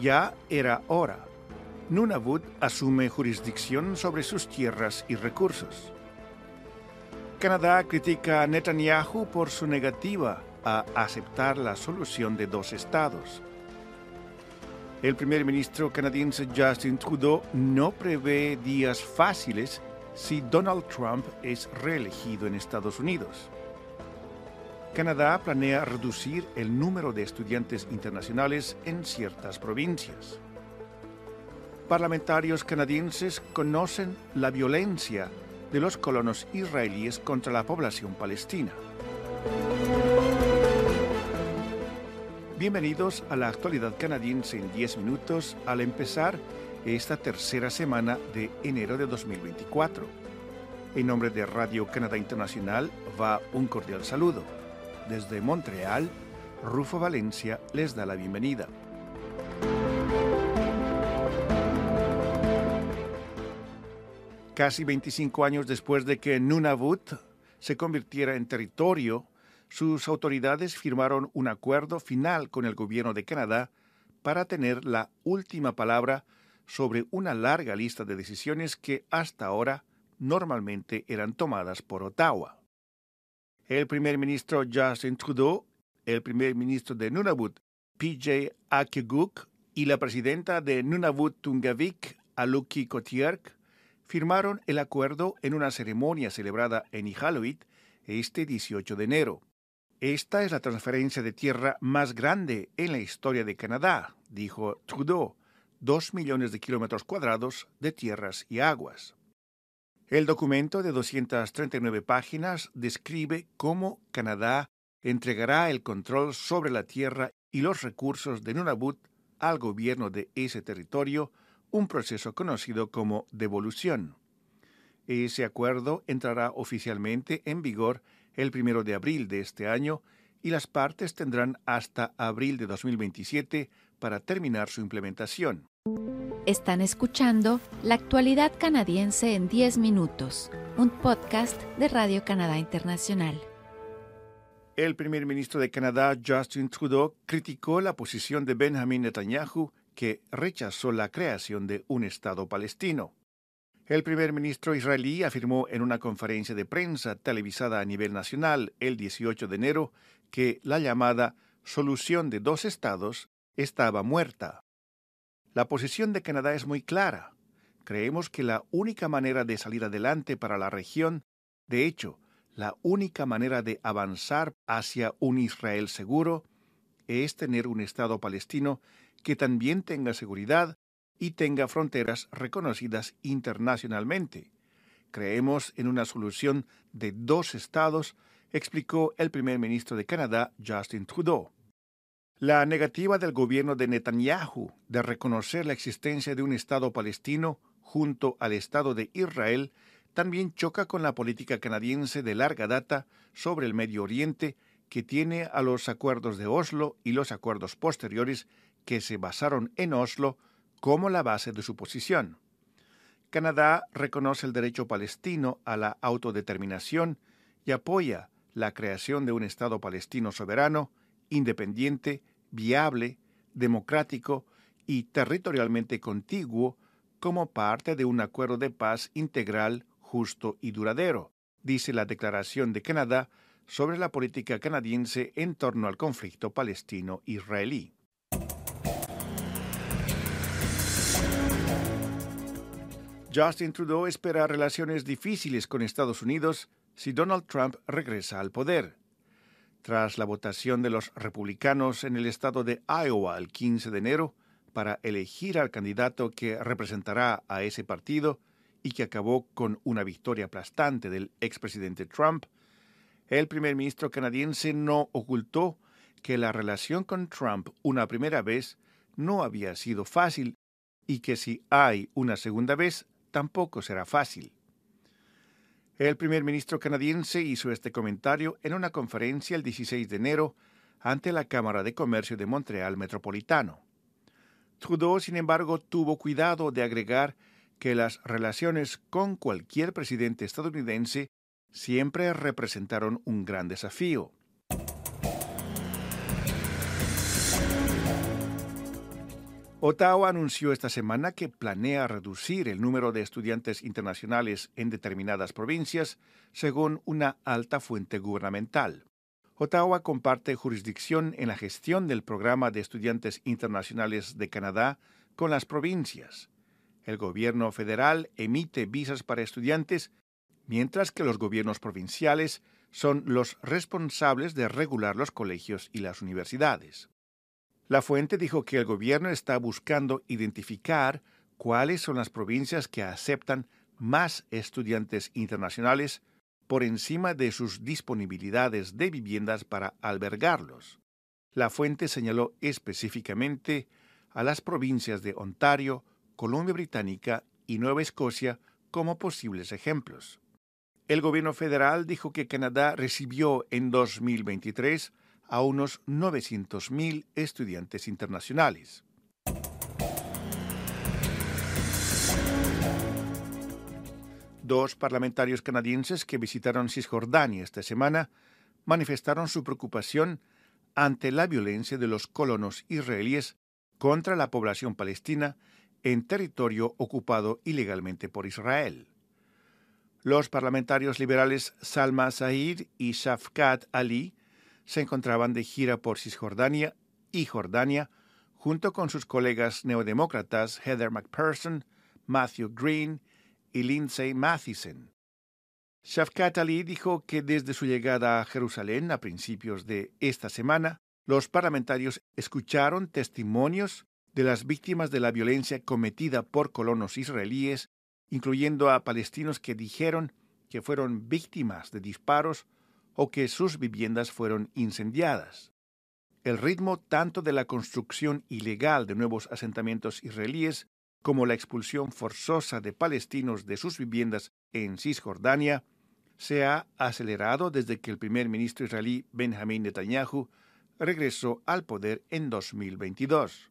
ya era hora. Nunavut asume jurisdicción sobre sus tierras y recursos. Canadá critica a Netanyahu por su negativa a aceptar la solución de dos estados. El primer ministro canadiense Justin Trudeau no prevé días fáciles si Donald Trump es reelegido en Estados Unidos. Canadá planea reducir el número de estudiantes internacionales en ciertas provincias. Parlamentarios canadienses conocen la violencia de los colonos israelíes contra la población palestina. Bienvenidos a la actualidad canadiense en 10 minutos al empezar esta tercera semana de enero de 2024. En nombre de Radio Canadá Internacional va un cordial saludo. Desde Montreal, Rufo Valencia les da la bienvenida. Casi 25 años después de que Nunavut se convirtiera en territorio, sus autoridades firmaron un acuerdo final con el gobierno de Canadá para tener la última palabra sobre una larga lista de decisiones que hasta ahora normalmente eran tomadas por Ottawa. El primer ministro Justin Trudeau, el primer ministro de Nunavut, PJ Akeguk, y la presidenta de Nunavut Tungavik, Aluki Kotierk, firmaron el acuerdo en una ceremonia celebrada en Iqaluit este 18 de enero. Esta es la transferencia de tierra más grande en la historia de Canadá, dijo Trudeau, dos millones de kilómetros cuadrados de tierras y aguas. El documento de 239 páginas describe cómo Canadá entregará el control sobre la tierra y los recursos de Nunavut al gobierno de ese territorio, un proceso conocido como devolución. Ese acuerdo entrará oficialmente en vigor el primero de abril de este año y las partes tendrán hasta abril de 2027 para terminar su implementación. Están escuchando La actualidad canadiense en 10 minutos, un podcast de Radio Canadá Internacional. El primer ministro de Canadá, Justin Trudeau, criticó la posición de Benjamin Netanyahu, que rechazó la creación de un Estado palestino. El primer ministro israelí afirmó en una conferencia de prensa televisada a nivel nacional el 18 de enero que la llamada solución de dos estados estaba muerta. La posición de Canadá es muy clara. Creemos que la única manera de salir adelante para la región, de hecho, la única manera de avanzar hacia un Israel seguro, es tener un Estado palestino que también tenga seguridad y tenga fronteras reconocidas internacionalmente. Creemos en una solución de dos estados, explicó el primer ministro de Canadá, Justin Trudeau. La negativa del gobierno de Netanyahu de reconocer la existencia de un Estado palestino junto al Estado de Israel también choca con la política canadiense de larga data sobre el Medio Oriente que tiene a los acuerdos de Oslo y los acuerdos posteriores que se basaron en Oslo como la base de su posición. Canadá reconoce el derecho palestino a la autodeterminación y apoya la creación de un Estado palestino soberano, independiente, viable, democrático y territorialmente contiguo como parte de un acuerdo de paz integral, justo y duradero, dice la Declaración de Canadá sobre la política canadiense en torno al conflicto palestino-israelí. Justin Trudeau espera relaciones difíciles con Estados Unidos si Donald Trump regresa al poder. Tras la votación de los republicanos en el estado de Iowa el 15 de enero para elegir al candidato que representará a ese partido y que acabó con una victoria aplastante del expresidente Trump, el primer ministro canadiense no ocultó que la relación con Trump una primera vez no había sido fácil y que si hay una segunda vez tampoco será fácil. El primer ministro canadiense hizo este comentario en una conferencia el 16 de enero ante la Cámara de Comercio de Montreal Metropolitano. Trudeau, sin embargo, tuvo cuidado de agregar que las relaciones con cualquier presidente estadounidense siempre representaron un gran desafío. Ottawa anunció esta semana que planea reducir el número de estudiantes internacionales en determinadas provincias, según una alta fuente gubernamental. Ottawa comparte jurisdicción en la gestión del programa de estudiantes internacionales de Canadá con las provincias. El gobierno federal emite visas para estudiantes, mientras que los gobiernos provinciales son los responsables de regular los colegios y las universidades. La fuente dijo que el gobierno está buscando identificar cuáles son las provincias que aceptan más estudiantes internacionales por encima de sus disponibilidades de viviendas para albergarlos. La fuente señaló específicamente a las provincias de Ontario, Columbia Británica y Nueva Escocia como posibles ejemplos. El gobierno federal dijo que Canadá recibió en 2023 a unos 900.000 estudiantes internacionales. Dos parlamentarios canadienses que visitaron Cisjordania esta semana manifestaron su preocupación ante la violencia de los colonos israelíes contra la población palestina en territorio ocupado ilegalmente por Israel. Los parlamentarios liberales Salma Said y Shafkat Ali se encontraban de gira por Cisjordania y Jordania junto con sus colegas neodemócratas Heather McPherson, Matthew Green y Lindsay Matheson. Shafkat Ali dijo que desde su llegada a Jerusalén a principios de esta semana, los parlamentarios escucharon testimonios de las víctimas de la violencia cometida por colonos israelíes, incluyendo a palestinos que dijeron que fueron víctimas de disparos o que sus viviendas fueron incendiadas. El ritmo tanto de la construcción ilegal de nuevos asentamientos israelíes como la expulsión forzosa de palestinos de sus viviendas en Cisjordania se ha acelerado desde que el primer ministro israelí Benjamin Netanyahu regresó al poder en 2022.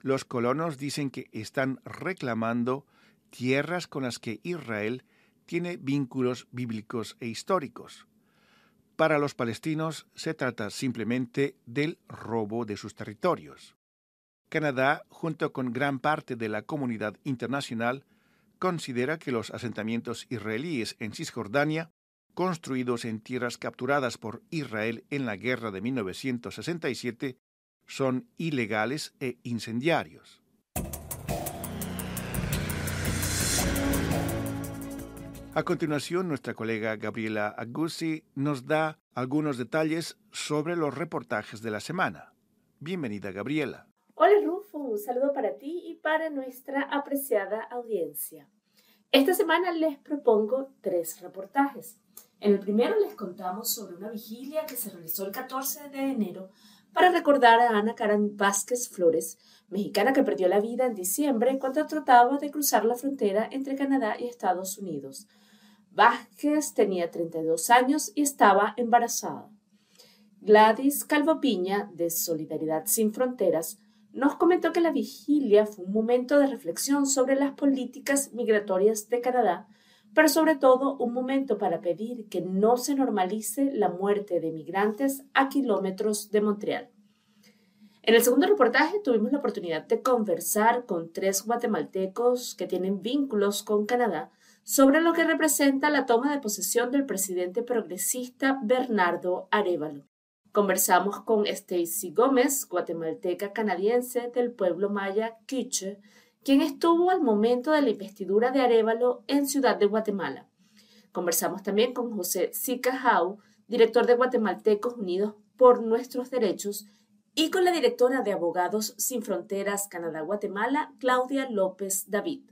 Los colonos dicen que están reclamando tierras con las que Israel tiene vínculos bíblicos e históricos. Para los palestinos se trata simplemente del robo de sus territorios. Canadá, junto con gran parte de la comunidad internacional, considera que los asentamientos israelíes en Cisjordania, construidos en tierras capturadas por Israel en la guerra de 1967, son ilegales e incendiarios. A continuación, nuestra colega Gabriela Aguzzi nos da algunos detalles sobre los reportajes de la semana. Bienvenida, Gabriela. Hola, Rufo. Un saludo para ti y para nuestra apreciada audiencia. Esta semana les propongo tres reportajes. En el primero les contamos sobre una vigilia que se realizó el 14 de enero para recordar a Ana Karen Vázquez Flores, mexicana que perdió la vida en diciembre cuando trataba de cruzar la frontera entre Canadá y Estados Unidos. Vázquez tenía 32 años y estaba embarazada. Gladys Calvopiña, de Solidaridad Sin Fronteras, nos comentó que la vigilia fue un momento de reflexión sobre las políticas migratorias de Canadá, pero sobre todo un momento para pedir que no se normalice la muerte de migrantes a kilómetros de Montreal. En el segundo reportaje tuvimos la oportunidad de conversar con tres guatemaltecos que tienen vínculos con Canadá sobre lo que representa la toma de posesión del presidente progresista Bernardo Arevalo. Conversamos con Stacy Gómez, guatemalteca canadiense del pueblo maya Quiche, quien estuvo al momento de la investidura de Arevalo en Ciudad de Guatemala. Conversamos también con José Sicajau, director de Guatemaltecos Unidos por Nuestros Derechos, y con la directora de Abogados Sin Fronteras Canadá-Guatemala, Claudia López David.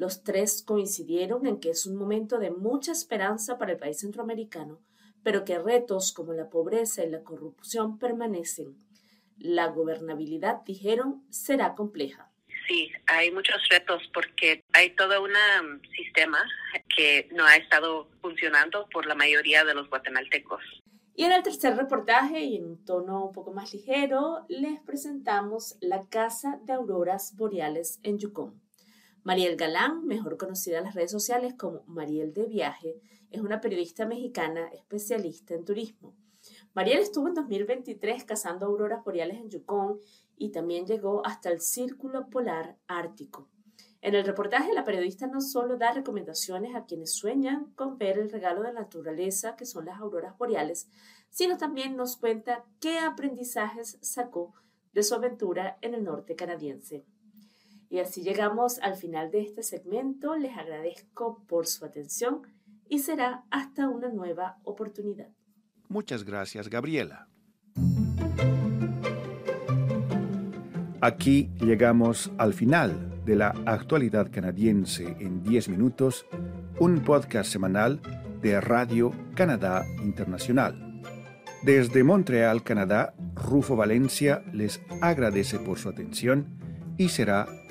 Los tres coincidieron en que es un momento de mucha esperanza para el país centroamericano, pero que retos como la pobreza y la corrupción permanecen. La gobernabilidad, dijeron, será compleja. Sí, hay muchos retos porque hay todo un sistema que no ha estado funcionando por la mayoría de los guatemaltecos. Y en el tercer reportaje, y en un tono un poco más ligero, les presentamos la Casa de Auroras Boreales en Yukon. Mariel Galán, mejor conocida en las redes sociales como Mariel de Viaje, es una periodista mexicana especialista en turismo. Mariel estuvo en 2023 cazando auroras boreales en Yukon y también llegó hasta el Círculo Polar Ártico. En el reportaje, la periodista no solo da recomendaciones a quienes sueñan con ver el regalo de la naturaleza que son las auroras boreales, sino también nos cuenta qué aprendizajes sacó de su aventura en el norte canadiense. Y así llegamos al final de este segmento. Les agradezco por su atención y será hasta una nueva oportunidad. Muchas gracias, Gabriela. Aquí llegamos al final de la actualidad canadiense en 10 minutos, un podcast semanal de Radio Canadá Internacional. Desde Montreal, Canadá, Rufo Valencia les agradece por su atención y será